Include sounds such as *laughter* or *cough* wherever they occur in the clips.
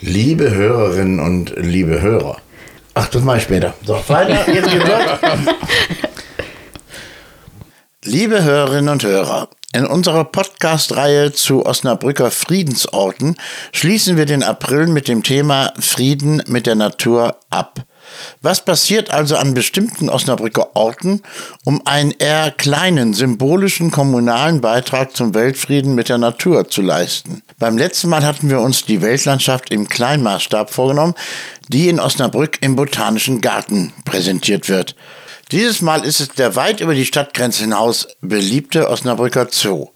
Liebe Hörerinnen und liebe Hörer. Ach, das mache ich später. So, weiter, jetzt geht's los. Liebe Hörerinnen und Hörer, in unserer Podcast-Reihe zu Osnabrücker Friedensorten schließen wir den April mit dem Thema Frieden mit der Natur ab. Was passiert also an bestimmten Osnabrücker Orten, um einen eher kleinen symbolischen kommunalen Beitrag zum Weltfrieden mit der Natur zu leisten? Beim letzten Mal hatten wir uns die Weltlandschaft im Kleinmaßstab vorgenommen, die in Osnabrück im Botanischen Garten präsentiert wird. Dieses Mal ist es der weit über die Stadtgrenze hinaus beliebte Osnabrücker Zoo.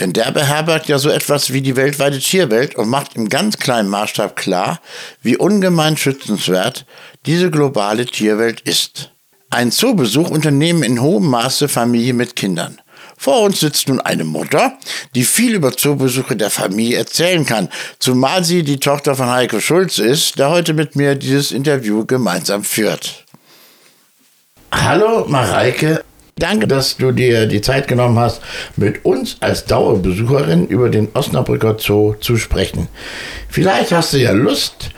Denn der beherbergt ja so etwas wie die weltweite Tierwelt und macht im ganz kleinen Maßstab klar, wie ungemein schützenswert diese globale Tierwelt ist. Ein Zoobesuch unternehmen in hohem Maße Familien mit Kindern. Vor uns sitzt nun eine Mutter, die viel über Zoobesuche der Familie erzählen kann, zumal sie die Tochter von Heiko Schulz ist, der heute mit mir dieses Interview gemeinsam führt. Hallo Mareike, danke, dass du dir die Zeit genommen hast, mit uns als Dauerbesucherin über den Osnabrücker Zoo zu sprechen. Vielleicht hast du ja Lust,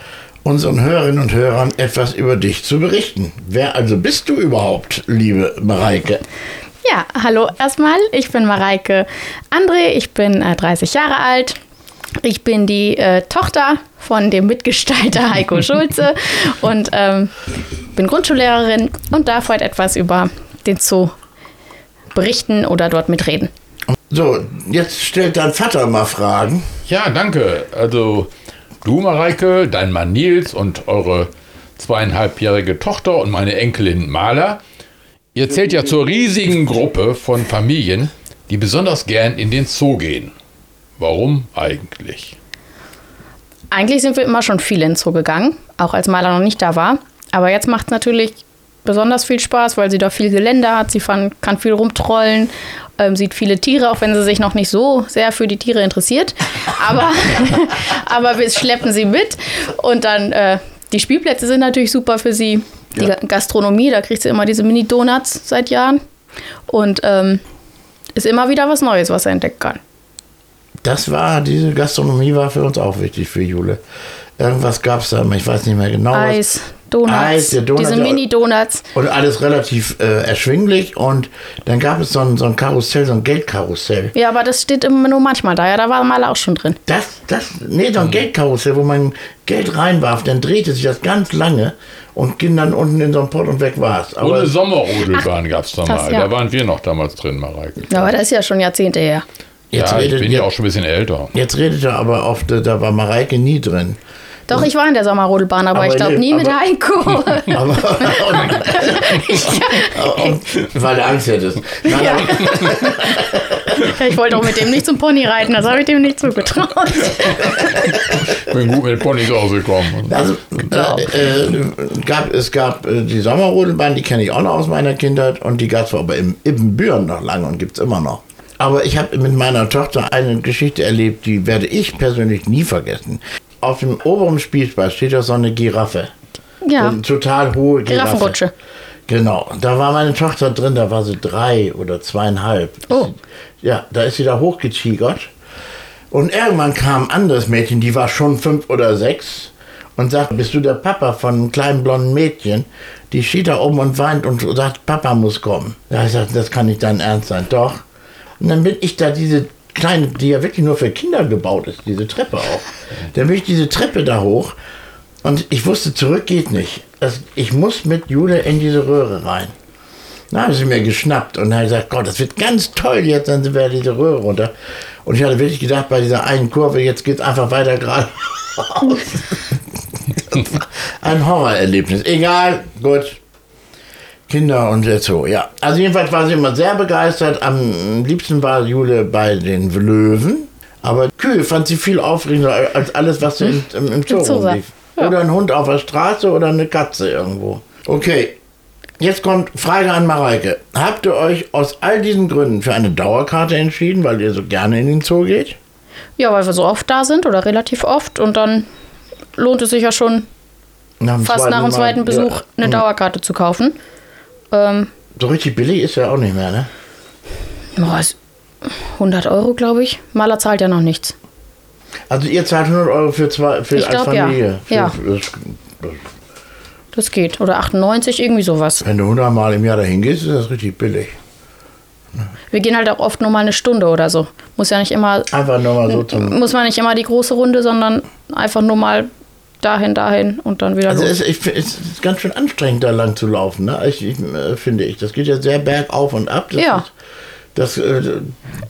unseren Hörerinnen und Hörern etwas über dich zu berichten. Wer also bist du überhaupt, liebe Mareike? Ja, hallo erstmal. Ich bin Mareike André, ich bin äh, 30 Jahre alt. Ich bin die äh, Tochter von dem Mitgestalter *laughs* Heiko Schulze und ähm, bin Grundschullehrerin und darf heute etwas über den Zoo berichten oder dort mitreden. So, jetzt stellt dein Vater mal Fragen. Ja, danke. Also du, Mareike, dein Mann Nils und eure zweieinhalbjährige Tochter und meine Enkelin Maler. Ihr zählt ja zur riesigen Gruppe von Familien, die besonders gern in den Zoo gehen. Warum eigentlich? Eigentlich sind wir immer schon viel in den Zoo gegangen, auch als Maler noch nicht da war. Aber jetzt macht es natürlich besonders viel Spaß, weil sie da viel Gelände hat. Sie kann, kann viel rumtrollen, ähm, sieht viele Tiere, auch wenn sie sich noch nicht so sehr für die Tiere interessiert. *laughs* Aber, *laughs* aber wir schleppen sie mit. Und dann äh, die Spielplätze sind natürlich super für sie. Die Ja. Gastronomie, da kriegt sie immer diese Mini-Donuts seit Jahren. Und ähm, ist immer wieder was Neues, was er entdecken kann. Das war, diese Gastronomie war für uns auch wichtig für Jule. Irgendwas gab es da, ich weiß nicht mehr genau. was. Donuts, Eis, der Donut, diese. Mini-Donuts. Und alles relativ äh, erschwinglich. Und dann gab es so ein, so ein Karussell, so ein Geldkarussell. Ja, aber das steht immer nur manchmal da. Ja, da war mal auch schon drin. Das, das, nee, so ein Geldkarussell, wo man Geld reinwarf, dann drehte sich das ganz lange und ging dann unten in so einen Pott und weg war's. Aber eine Sommerrodelbahn gab es da mal. ja. Da waren wir noch damals drin, Mareike. Ja, aber das ist ja schon Jahrzehnte her. jetzt, ja, ich redet, bin ja auch schon ein bisschen älter. jetzt redet er aber oft, äh, da war Mareike nie drin. Doch, ich war in der Sommerrodelbahn, aber, Aber ich glaube nee, nie mit aber- Heiko. *laughs* Aber, und, *laughs* und, weil du Angst hättest. Nein, Ja. aber, ich wollte auch mit dem nicht zum Pony reiten, das habe ich dem nicht zugetraut. Bin gut mit Ponys ausgekommen. Also, äh, äh, gab, es gab äh, die Sommerrodelbahn, die kenne ich auch noch aus meiner Kindheit und die gab es aber im Ibbenbüren noch lange und gibt es immer noch. Aber ich habe mit meiner Tochter eine Geschichte erlebt, die werde ich persönlich nie vergessen. Auf dem oberen Spielplatz steht ja so eine Giraffe. Ja, Eine total hohe Giraffe. Giraffenrutsche. Genau, da war meine Tochter drin, da war sie drei oder zweieinhalb. Oh. Ja, da ist sie da hochgetigert. Und irgendwann kam ein anderes Mädchen, die war schon fünf oder sechs und sagt, bist du der Papa von einem kleinen blonden Mädchen? Die steht da oben und weint und sagt, Papa muss kommen. Da ich gesagt, das kann nicht dein Ernst sein. Doch. Und dann bin ich da diese kleine, die ja wirklich nur für Kinder gebaut ist, diese Treppe auch. Dann bin ich diese Treppe da hoch und ich wusste, zurück geht nicht. Das, ich muss mit Jule in diese Röhre rein. Dann haben sie mir geschnappt und haben gesagt, Gott, das wird ganz toll, jetzt dann sind wir diese Röhre runter. Und ich hatte wirklich gedacht, bei dieser einen Kurve, jetzt geht es einfach weiter geradeaus. War *laughs* Ein Horrorerlebnis. Egal, gut. Kinder und der Zoo, ja. Also jedenfalls war sie immer sehr begeistert. Am liebsten war Jule bei den Löwen. Aber Kühe fand sie viel aufregender als alles, was so im, im, im Zoo rumlief. Ja. Oder ein Hund auf der Straße oder eine Katze irgendwo. Okay, jetzt kommt Frage an Mareike. Habt ihr euch aus all diesen Gründen für eine Dauerkarte entschieden, weil ihr so gerne in den Zoo geht? Ja, weil wir so oft da sind oder relativ oft und dann lohnt es sich ja schon Nach fast nach dem zweiten Besuch Ja. eine Dauerkarte zu kaufen. Ähm, So richtig billig ist ja auch nicht mehr, ne? boah, ist 100 Euro, glaube ich. Maler zahlt ja noch nichts. Also ihr zahlt 100 Euro für zwei für Ich als glaub, ja. Familie. Für, Ja. für das, Das geht. Oder 98, irgendwie sowas. wenn du 100 Mal im Jahr dahin gehst, ist das richtig billig. Wir gehen halt auch oft nur mal eine Stunde oder so. Muss ja nicht immer, Einfach nur mal so zum. muss man nicht immer die große Runde, sondern einfach nur mal dahin, dahin und dann wieder Also los. es, ich, find, es ist ganz schön anstrengend, da lang zu laufen, ne? Ich, ich, äh, finde ich. Das geht ja sehr bergauf und ab. Das Ja. Ist, das, äh,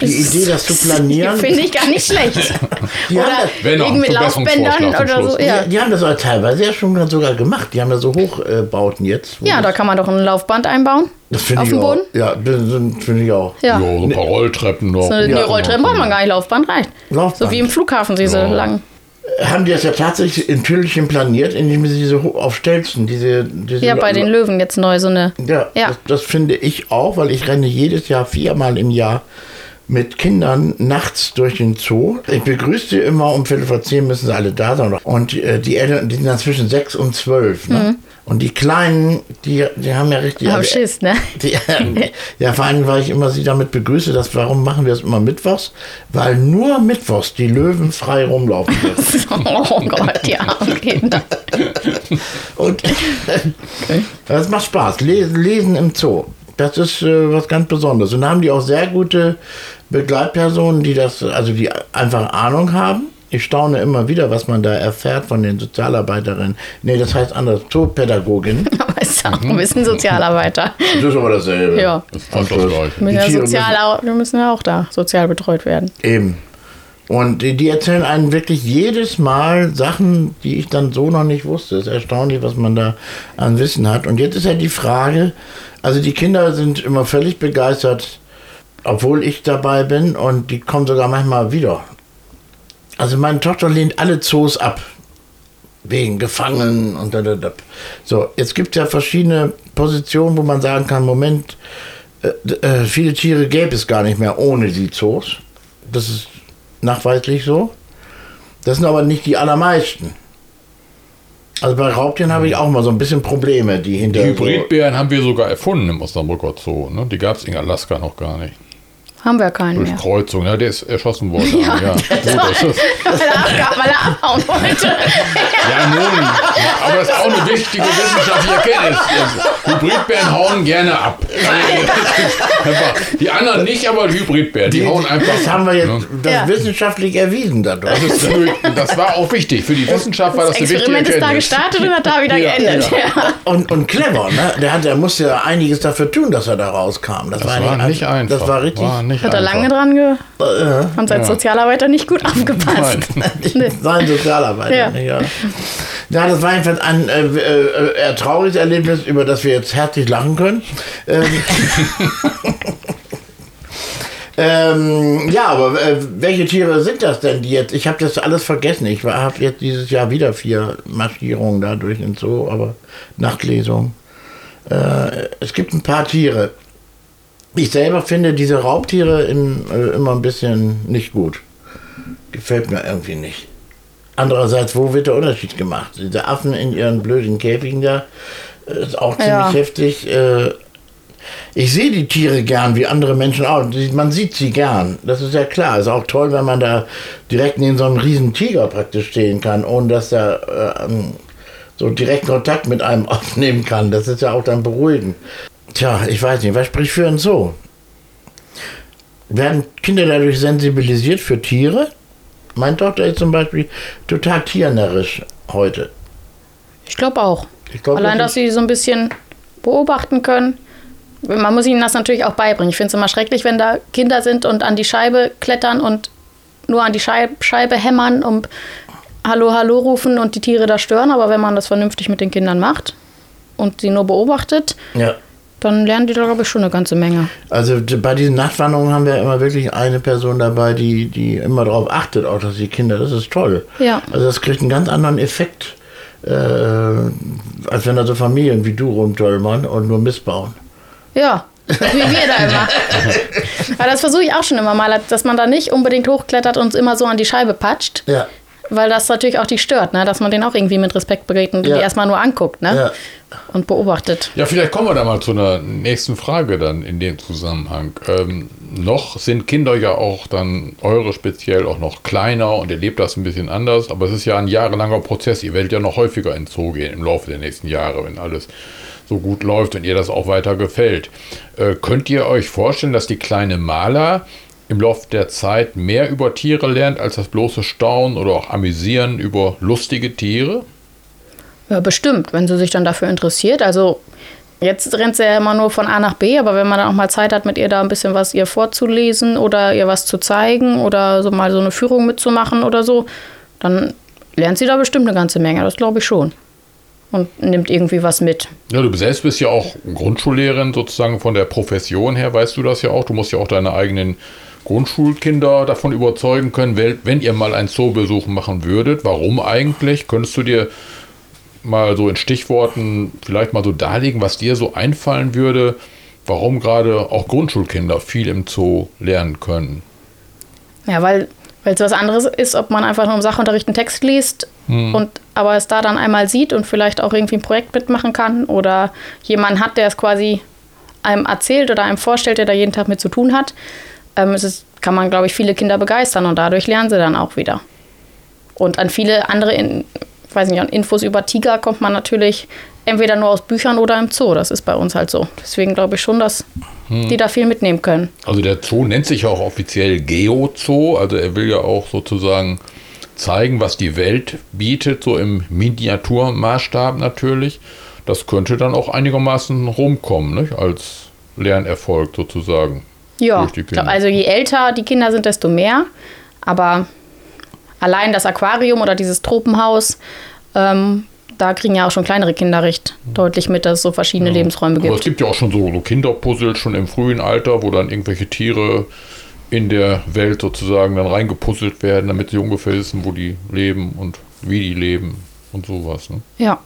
die Idee, das zu *laughs* planieren. Finde ich gar nicht schlecht. *laughs* Die haben oder ein irgendwie mit Laufbändern oder so. Ja. Die, die haben das auch teilweise ja schon sogar gemacht. Die haben da so Hochbauten jetzt. ja, da kann man doch ein Laufband einbauen. das finde auf ich dem auch. Boden? Ja, das sind- finde ich auch. Ja. So ein paar Rolltreppen noch. So eine Ja, die Rolltreppen braucht man gar nicht, Laufband reicht. Laufband. So wie im Flughafen, diese Ja. langen. Haben die das ja tatsächlich in Tüdelchen planiert, indem sie diese ho- auf Stelzen, diese, diese Ja, bei den Löwen jetzt neu so eine. Ja, Ja. Das, das finde ich auch, weil ich renne jedes Jahr viermal im Jahr mit Kindern nachts durch den Zoo. Ich begrüße sie immer um Viertel vor zehn müssen sie alle da sein. Und äh, die Eltern, die sind dann zwischen sechs und zwölf. Ne? Und die Kleinen, die, die haben ja richtig... Hab also, Schiss, ne? *laughs* die, ja, vor allem, weil ich immer sie damit begrüße, dass, warum machen wir das immer mittwochs? Weil nur mittwochs die Löwen frei rumlaufen *laughs* dürfen. Oh Gott, ja. Okay. *laughs* Und das macht Spaß. Lesen, lesen im Zoo. Das ist äh, was ganz Besonderes. Und da haben die auch sehr gute Begleitpersonen, die das, also die einfach Ahnung haben. Ich staune immer wieder, was man da erfährt von den Sozialarbeiterinnen. Nee, das heißt anders, Zoopädagoginnen. *laughs* Aber ist auch ein bisschen Sozialarbeiter. Das ist aber dasselbe. Ja. Das ist fast das Gleiche. Wir müssen, ja Tiere sozial, auch, wir müssen ja auch da sozial betreut werden. Eben. Und die, die erzählen einem wirklich jedes Mal Sachen, die ich dann so noch nicht wusste. Es ist erstaunlich, was man da an Wissen hat. Und jetzt ist ja die Frage, also die Kinder sind immer völlig begeistert, obwohl ich dabei bin und die kommen sogar manchmal wieder. Also meine Tochter lehnt alle Zoos ab. Wegen Gefangenen und da, da, da. So, jetzt gibt es ja verschiedene Positionen, wo man sagen kann, Moment, äh, äh, viele Tiere gäbe es gar nicht mehr ohne die Zoos. Das ist nachweislich so. Das sind aber nicht die allermeisten. Also bei Raubtieren habe ich auch mal so ein bisschen Probleme, die hinter Die Hybridbären haben wir sogar erfunden im Osnabrücker Zoo. Ne? Die gab es in Alaska noch gar nicht. Haben wir keinen Durch mehr. Kreuzung. Ja, der ist erschossen worden. *laughs* Ja, ja. Gut, das ist, *laughs* weil, er abga- weil er abhauen wollte. *laughs* ja, nun. Aber das ist auch eine wichtige wissenschaftliche Erkenntnis. Hybridbären hauen gerne ab. Die anderen nicht, aber die Hybridbären, die, hauen einfach Das haben wir jetzt Ne? das Ja. wissenschaftlich erwiesen dadurch. Das, ist, das war auch wichtig. Für die Wissenschaft war das, Das eine wichtige Experiment ist da Erkenntnis. gestartet und hat da wieder Ja, geendet. Ja. Und, und clever, ne? Der, hat, der musste ja einiges dafür tun, dass er da rauskam. Das, Das war nicht einfach. Das war richtig. War nicht Hat er einfach. lange dran ge... Äh, Haben sie als Sozialarbeiter nicht gut aufgepasst. *laughs* Nee. sein Sozialarbeiter. Ja. Ja. ja, das war jedenfalls ein äh, äh, eher trauriges Erlebnis, über das wir jetzt herzlich lachen können. Ähm, *laughs* ähm, ja, aber äh, welche Tiere sind das denn, die jetzt? Ich habe das alles vergessen. Ich habe jetzt dieses Jahr wieder vier Marschierungen da durch den Zoo, aber Nachtlesung. Äh, es gibt ein paar Tiere. Ich selber finde diese Raubtiere in, äh, immer ein bisschen nicht gut. Gefällt mir irgendwie nicht. Andererseits, wo wird der Unterschied gemacht? Diese Affen in ihren blöden Käfigen da äh, ist auch ziemlich Ja. heftig. Äh, ich sehe die Tiere gern, wie andere Menschen auch. Man sieht sie gern. Das ist ja klar. Ist auch toll, wenn man da direkt neben so einem riesen Tiger praktisch stehen kann, ohne dass er äh, ähm, so direkt Kontakt mit einem *laughs* aufnehmen kann. Das ist ja auch dann beruhigend. Tja, ich weiß nicht, was spricht für ein Zoo? Werden Kinder dadurch sensibilisiert für Tiere? Meine Tochter ist zum Beispiel total tiernärrisch heute. Ich glaube auch. Ich glaub, Allein, das dass sie so ein bisschen beobachten können. Man muss ihnen das natürlich auch beibringen. Ich finde es immer schrecklich, wenn da Kinder sind und an die Scheibe klettern und nur an die Scheib Scheibe hämmern und Hallo, Hallo rufen und die Tiere da stören. Aber wenn man das vernünftig mit den Kindern macht und sie nur beobachtet, Ja. Dann lernen die da, glaube ich, schon eine ganze Menge. Also bei diesen Nachtwanderungen haben wir immer wirklich eine Person dabei, die, die immer darauf achtet, auch dass die Kinder, das ist toll. Ja. Also das kriegt einen ganz anderen Effekt, äh, als wenn da so Familien wie du rumtölmern und nur missbauen. Ja, wie wir da immer. *laughs* Aber das versuche ich auch schon immer mal, dass man da nicht unbedingt hochklettert und immer so an die Scheibe patscht. Ja. Weil das natürlich auch die stört, ne? dass man den auch irgendwie mit Respekt begegnet und Ja. die erstmal nur anguckt ne? Ja. und beobachtet. Ja, vielleicht kommen wir da mal zu einer nächsten Frage dann in dem Zusammenhang. Ähm, noch sind Kinder ja auch dann, eure speziell, auch noch kleiner und ihr lebt das ein bisschen anders, aber es ist ja ein jahrelanger Prozess. Ihr werdet ja noch häufiger in Zoo gehen im Laufe der nächsten Jahre, wenn alles so gut läuft und ihr das auch weiter gefällt. Äh, könnt ihr euch vorstellen, dass die kleine Maler im Laufe der Zeit mehr über Tiere lernt als das bloße Staunen oder auch Amüsieren über lustige Tiere? Ja, bestimmt, wenn sie sich dann dafür interessiert. Also jetzt rennt sie ja immer nur von A nach B, aber wenn man dann auch mal Zeit hat, mit ihr da ein bisschen was ihr vorzulesen oder ihr was zu zeigen oder so mal so eine Führung mitzumachen oder so, dann lernt sie da bestimmt eine ganze Menge, das glaube ich schon. Und nimmt irgendwie was mit. Ja, du selbst bist ja auch Grundschullehrerin sozusagen von der Profession her, weißt du das ja auch. Du musst ja auch deine eigenen Grundschulkinder davon überzeugen können, wenn ihr mal einen Zoobesuch machen würdet. Warum eigentlich? Könntest du dir mal so in Stichworten vielleicht mal so darlegen, was dir so einfallen würde, warum gerade auch Grundschulkinder viel im Zoo lernen können? Ja, weil weil es was anderes ist, ob man einfach nur im Sachunterricht einen Text liest und aber es da dann einmal sieht und vielleicht auch irgendwie ein Projekt mitmachen kann oder jemanden hat, der es quasi einem erzählt oder einem vorstellt, der da jeden Tag mit zu tun hat. Ähm, es ist, kann man, glaube ich, viele Kinder begeistern und dadurch lernen sie dann auch wieder. Und an viele andere, in, weiß nicht, an Infos über Tiger kommt man natürlich entweder nur aus Büchern oder im Zoo. Das ist bei uns halt so. Deswegen glaube ich schon, dass die da viel mitnehmen können. Also der Zoo nennt sich ja auch offiziell Geo-Zoo, also er will ja auch sozusagen zeigen, was die Welt bietet, so im Miniaturmaßstab natürlich. Das könnte dann auch einigermaßen rumkommen, nicht? als Lernerfolg sozusagen. Ja, Kinder. also je älter die Kinder sind, desto mehr. Aber allein das Aquarium oder dieses Tropenhaus, ähm, da kriegen ja auch schon kleinere Kinder recht deutlich mit, dass es so verschiedene Lebensräume Aber es gibt. gibt ja auch schon so, so Kinderpuzzle schon im frühen Alter, wo dann irgendwelche Tiere in der Welt sozusagen dann reingepuzzelt werden, damit sie ungefähr wissen, wo die leben und wie die leben und sowas. Ne? Ja,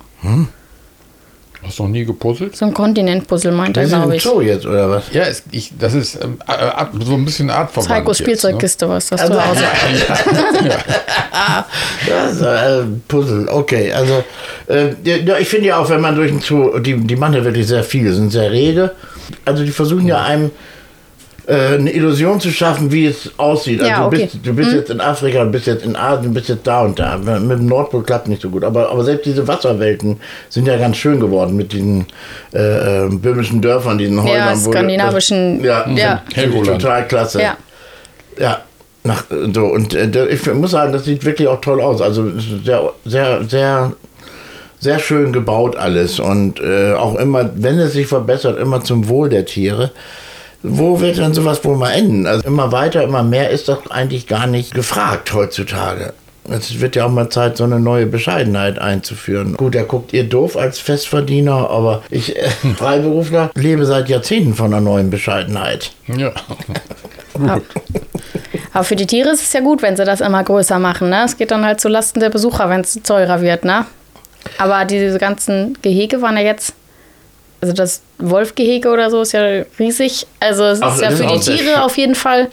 Hast du noch nie gepuzzelt? so ein Kontinentpuzzle meint er, glaube ich. Zoo jetzt, oder was? Ja, es, ich, das ist ähm, äh, äh, so ein bisschen artverwandt. Heikos jetzt, ne? Spielzeugkiste, was *laughs* das Also- zu Hause. Also, äh, Puzzle, okay. Also, äh, ja, ich finde ja auch, wenn man durch den Zoo, die, die machen ja wirklich sehr viel, sind sehr rege. Also, die versuchen ja einem äh, eine Illusion zu schaffen, wie es aussieht. Also, Ja, du okay. bist, du bist jetzt in Afrika, du bist jetzt in Asien, du bist jetzt da und da. Mit dem Nordpol klappt nicht so gut. Aber, aber selbst diese Wasserwelten sind ja ganz schön geworden mit diesen äh, äh, böhmischen Dörfern, diesen Häusern. wo- skandinavischen- ja, ja. Ich Helgoland. total klasse. Ja. Ja, nach, so, und äh, ich muss sagen, das sieht wirklich auch toll aus. Also sehr, sehr, sehr, sehr schön gebaut alles. Und äh, auch immer, wenn es sich verbessert, immer zum Wohl der Tiere. Wo wird dann sowas wohl mal enden? Also immer weiter, immer mehr ist doch eigentlich gar nicht gefragt heutzutage. Es wird ja auch mal Zeit, so eine neue Bescheidenheit einzuführen. Gut, da guckt ihr doof als Festverdiener, aber ich, äh, Freiberufler, lebe seit Jahrzehnten von einer neuen Bescheidenheit. Ja. *laughs* Ja. Aber für die Tiere ist es ja gut, wenn sie das immer größer machen. Ne? Es geht dann halt zu Lasten der Besucher, wenn es teurer wird. Ne? Aber diese ganzen Gehege waren ja jetzt, also das Wolfgehege oder so ist ja riesig. Also es Ach, ist ja für die Tiere auf jeden Fall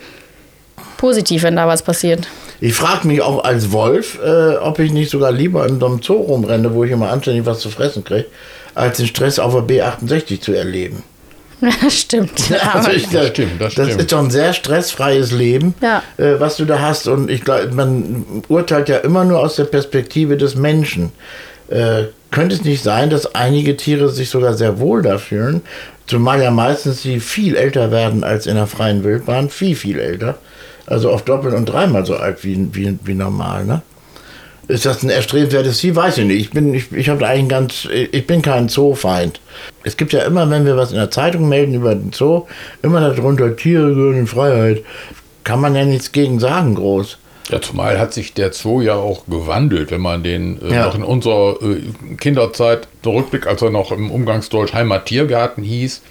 positiv, wenn da was passiert. Ich frage mich auch als Wolf, äh, ob ich nicht sogar lieber in so einem Zoo rumrenne, wo ich immer anständig was zu fressen kriege, als den Stress auf der B68 zu erleben. *laughs* *laughs* Ja, stimmt. Also ich, Das stimmt, das das stimmt. ist doch ein sehr stressfreies Leben, Ja. äh, was du da hast. Und ich glaube, man urteilt ja immer nur aus der Perspektive des Menschen. Äh, könnte es nicht sein, dass einige Tiere sich sogar sehr wohl da fühlen, zumal ja meistens sie viel älter werden als in der freien Wildbahn, viel, viel älter. Also oft doppelt und dreimal so alt wie, wie, wie normal, ne? Ist das ein erstrebenswertes Ziel? Weiß ich nicht. Ich bin, ich, ich eigentlich ganz, ich bin kein Zoofeind. Es gibt ja immer, wenn wir was in der Zeitung melden über den Zoo, immer darunter Tiere gehören in Freiheit. Kann man ja nichts gegen sagen, groß. Ja, zumal hat sich der Zoo ja auch gewandelt, wenn man den äh, Ja. noch in unserer äh, Kinderzeit zurückblickt, als er noch im Umgangsdeutsch Heimattiergarten hieß.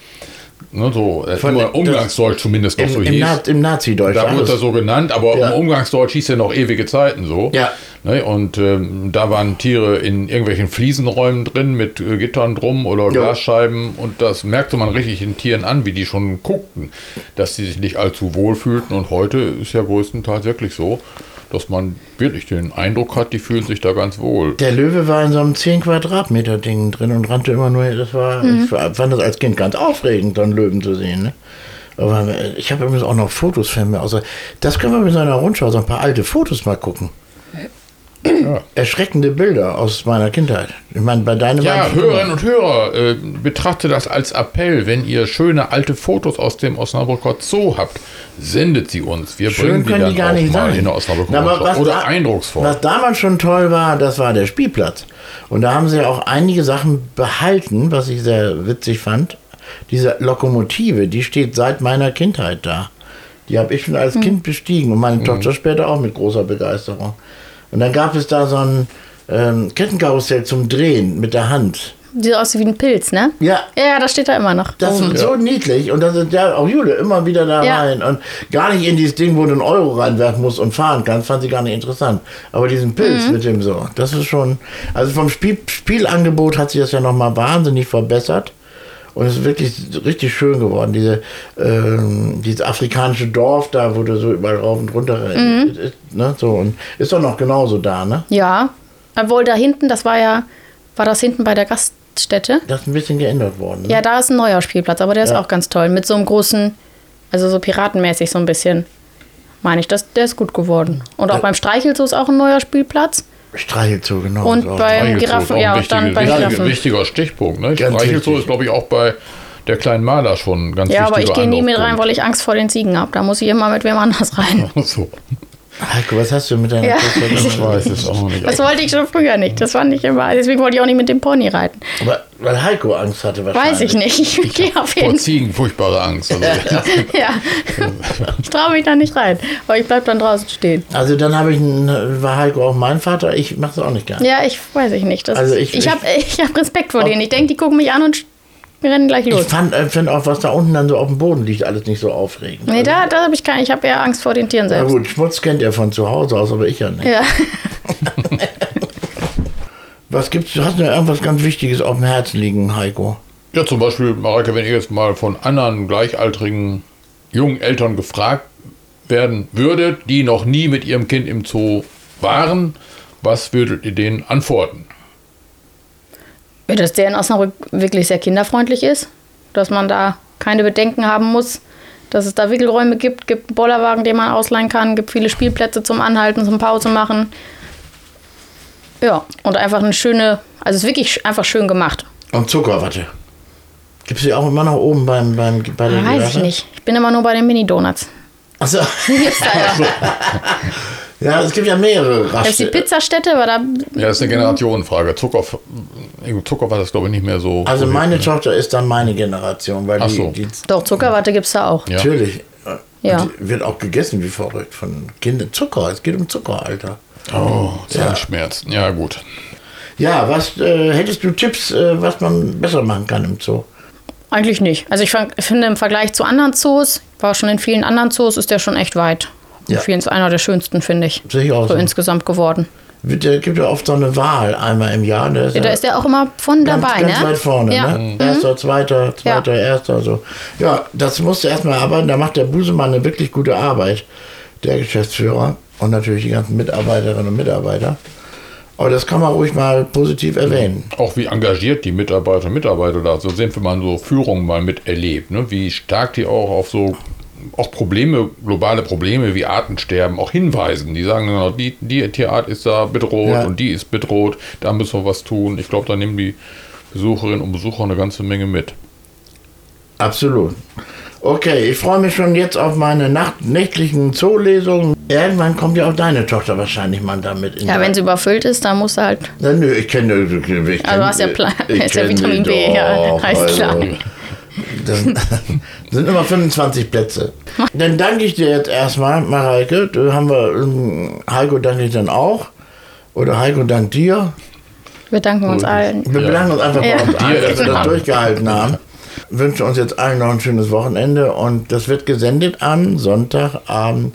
Ne, so, äh, Von- immer Umgangsdeutsch zumindest noch Im, so im, hieß. Na, im Nazi-Deutsch. Da wurde alles. er so genannt, aber Ja. im Umgangsdeutsch hieß er noch ewige Zeiten so. Ja. Ne, und ähm, da waren Tiere in irgendwelchen Fliesenräumen drin mit äh, Gittern drum oder Ja. Glasscheiben und das merkte man richtig den Tieren an, wie die schon guckten, dass sie sich nicht allzu wohl fühlten und heute ist ja größtenteils wirklich so, dass man wirklich den Eindruck hat, die fühlen sich da ganz wohl. Der Löwe war in so einem 10 Quadratmeter Ding drin und rannte immer nur, das war, ich fand das als Kind ganz aufregend, so einen Löwen zu sehen. Ne? Aber äh, ich habe übrigens auch noch Fotos von mir. Also, das können wir mit so einer Rundschau, so ein paar alte Fotos mal gucken. Erschreckende Bilder aus meiner Kindheit. Ich meine, bei deinem Ja, Hörerinnen und Hörer, äh, betrachtet das als Appell. Wenn ihr schöne alte Fotos aus dem Osnabrücker Zoo habt, sendet sie uns. Wir Schön bringen die dann die gar auch nicht mal sein. in der Osnabrücker Na, aber was Oder da- eindrucksvoll. Was damals schon toll war, das war der Spielplatz. Und da haben sie auch einige Sachen behalten, was ich sehr witzig fand. Diese Lokomotive, die steht seit meiner Kindheit da. Die habe ich schon als Kind bestiegen und meine Tochter später auch mit großer Begeisterung. Und dann gab es da so ein ähm, Kettenkarussell zum Drehen mit der Hand. Sieht aus wie ein Pilz, ne? Ja, Ja, das steht da immer noch. das ist so niedlich und da sind ja auch Jule immer wieder da Ja. rein und gar nicht in dieses Ding, wo du einen Euro reinwerfen musst und fahren kannst, fand sie gar nicht interessant. Aber diesen Pilz Mhm. mit dem so, das ist schon, also vom Spiel, Spielangebot hat sich das ja nochmal wahnsinnig verbessert. Und es ist wirklich richtig schön geworden. Diese, ähm, dieses afrikanische Dorf da, wo du so überall rauf und runter Mhm. ist, ne, so und ist doch noch genauso da, ne? Ja, obwohl da hinten, das war ja, war das hinten bei der Gaststätte? Das ist ein bisschen geändert worden. Ne? Ja, da ist ein neuer Spielplatz, aber der ist Ja. auch ganz toll. Mit so einem großen, also so piratenmäßig so ein bisschen. Meine ich, das, der ist gut geworden. Und auch Ja. beim Streichelzoo ist auch ein neuer Spielplatz. Streichelzoo, genau. Und so. bei- Beim Giraffen- ist auch ein ja, und wichtiger, dann bei wichtiger, Giraffen. wichtiger Stichpunkt. Ne? Streichelzoo wichtig. ist, glaube ich, auch bei der kleinen Maler schon ein ganz Ja, aber ich gehe nie mit rein, weil ich Angst vor den Ziegen habe. Da muss ich immer mit wem anders rein. So, Heiko, was hast du mit deiner Ja. Ich weiß es auch nicht. Das wollte ich schon früher nicht. Das fand ich immer. Deswegen wollte ich auch nicht mit dem Pony reiten. Aber weil Heiko Angst hatte wahrscheinlich. Weiß ich nicht. Ich gehe auf Vor jeden Fall. Ziegen furchtbare Angst. Also, *laughs* Ja. Ich traue mich da nicht rein. Aber ich bleib dann draußen stehen. Also dann habe ich, war Heiko auch mein Vater. Ich mache es auch nicht gern. Ja, ich weiß ich nicht. Das Also ich ich- ich habe ich hab Respekt vor denen. Ich denke, die gucken mich an und sch- rennen gleich Ich los. fand, äh, finde auch, was da unten dann so auf dem Boden liegt, alles nicht so aufregend. Nee, da, da habe ich keine. Ich habe eher Angst vor den Tieren Na selbst. gut, Schmutz kennt er von zu Hause aus, aber ich ja nicht. Ja. *laughs* Was gibt's? Hast du irgendwas ganz Wichtiges auf dem Herzen liegen, Heiko? ja, zum Beispiel, Mareike, wenn ihr jetzt mal von anderen gleichaltrigen jungen Eltern gefragt werden würdet, die noch nie mit ihrem Kind im Zoo waren, was würdet ihr denen antworten? Dass der in Osnabrück wirklich sehr kinderfreundlich ist. Dass man da keine Bedenken haben muss. Dass es da Wickelräume gibt, gibt einen Bollerwagen, den man ausleihen kann, gibt viele Spielplätze zum Anhalten, zum Pause machen. Ja, und einfach eine schöne, also es ist wirklich einfach schön gemacht. Und Zuckerwatte. Gibt's die auch immer noch oben beim, beim, bei der Weiß ich Giraffe? nicht. Ich bin immer nur bei den Mini-Donuts. Achso. *laughs* *laughs* Ja. ja, es gibt ja mehrere Das ist die Raststätten. Pizzastätte, aber da. Ja, das ist eine Generationenfrage. Zucker, Zucker war das, glaube ich, nicht mehr so. Also so meine hip, ne? Tochter ist dann meine Generation, weil Ach die, so. die Doch, Zuckerwatte gibt's da auch. Ja. natürlich Ja. Wird auch gegessen wie verrückt von Kindern. Zucker, es geht um Zucker, Alter. Oh, Zahnschmerzen. Ja, gut. Ja, was äh, hättest du Tipps, äh, was man besser machen kann im Zoo? Eigentlich nicht. Also ich finde im Vergleich zu anderen Zoos, war schon in vielen anderen Zoos, ist der schon echt weit. Ja. Ja. Vielen ist einer der schönsten, finde ich. Sehe ich auch So so. insgesamt geworden. Äh, gibt ja oft so eine Wahl einmal im Jahr. Da ist, Ja, da ist der auch immer von ganz, dabei, ganz ne? weit vorne. Ja. Ne? Erster, zweiter, zweiter, erster. So. Ja, das musst du erstmal arbeiten. Da macht der Busemann eine wirklich gute Arbeit, der Geschäftsführer. Und natürlich die ganzen Mitarbeiterinnen und Mitarbeiter. Aber das kann man ruhig mal positiv erwähnen. Auch wie engagiert die Mitarbeiter und Mitarbeiter da so sind, wenn man so Führungen mal miterlebt. Ne? Wie stark die auch auf so auch Probleme, globale Probleme wie Artensterben auch hinweisen. Die sagen, dann, die, die Tierart ist da bedroht Ja. und die ist bedroht, da müssen wir was tun. Ich glaube, da nehmen die Besucherinnen und Besucher eine ganze Menge mit. Absolut. Okay, ich freue mich schon jetzt auf meine Nacht nächtlichen Zoolesungen. Irgendwann kommt ja auch deine Tochter wahrscheinlich mal damit in Ja, wenn sie überfüllt ist, dann muss sie halt. Na, nö, ich kenne. Ich kenn, ich Also du hast ja Plan- ich *laughs* ist ja Vitamin B, ja, doch, *laughs* alles klar. Das *laughs* sind, immer 25 Plätze. Dann danke ich dir jetzt erstmal, Mareike. Da haben wir, ähm, Heiko danke ich dann auch. Oder Heiko dankt dir. Wir danken uns allen. Wir bedanken uns einfach Ja. bei uns allen, Dir dass wir das durchgehalten haben. Wünschen uns jetzt allen noch ein schönes Wochenende und das wird gesendet am Sonntagabend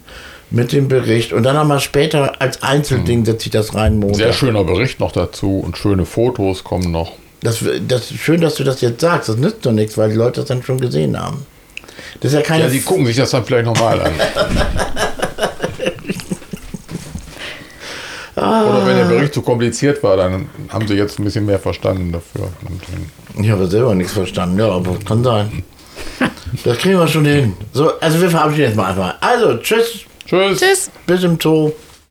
mit dem Bericht. Und dann nochmal später als Einzelding setze ich das rein Montag. Sehr schöner Bericht noch dazu und schöne Fotos kommen noch. Das, das ist schön, dass du das jetzt sagst. Das nützt doch nichts, weil die Leute das dann schon gesehen haben. Das ist ja keine. Ja, sie gucken sich das dann vielleicht nochmal an. *laughs* Oder wenn der Bericht zu kompliziert war, dann haben sie jetzt ein bisschen mehr verstanden dafür. Ich habe selber nichts verstanden, ja, aber kann sein. Das kriegen wir schon hin. So, also wir verabschieden jetzt mal einfach. Also, tschüss, tschüss. Tschüss. bis im Zoo.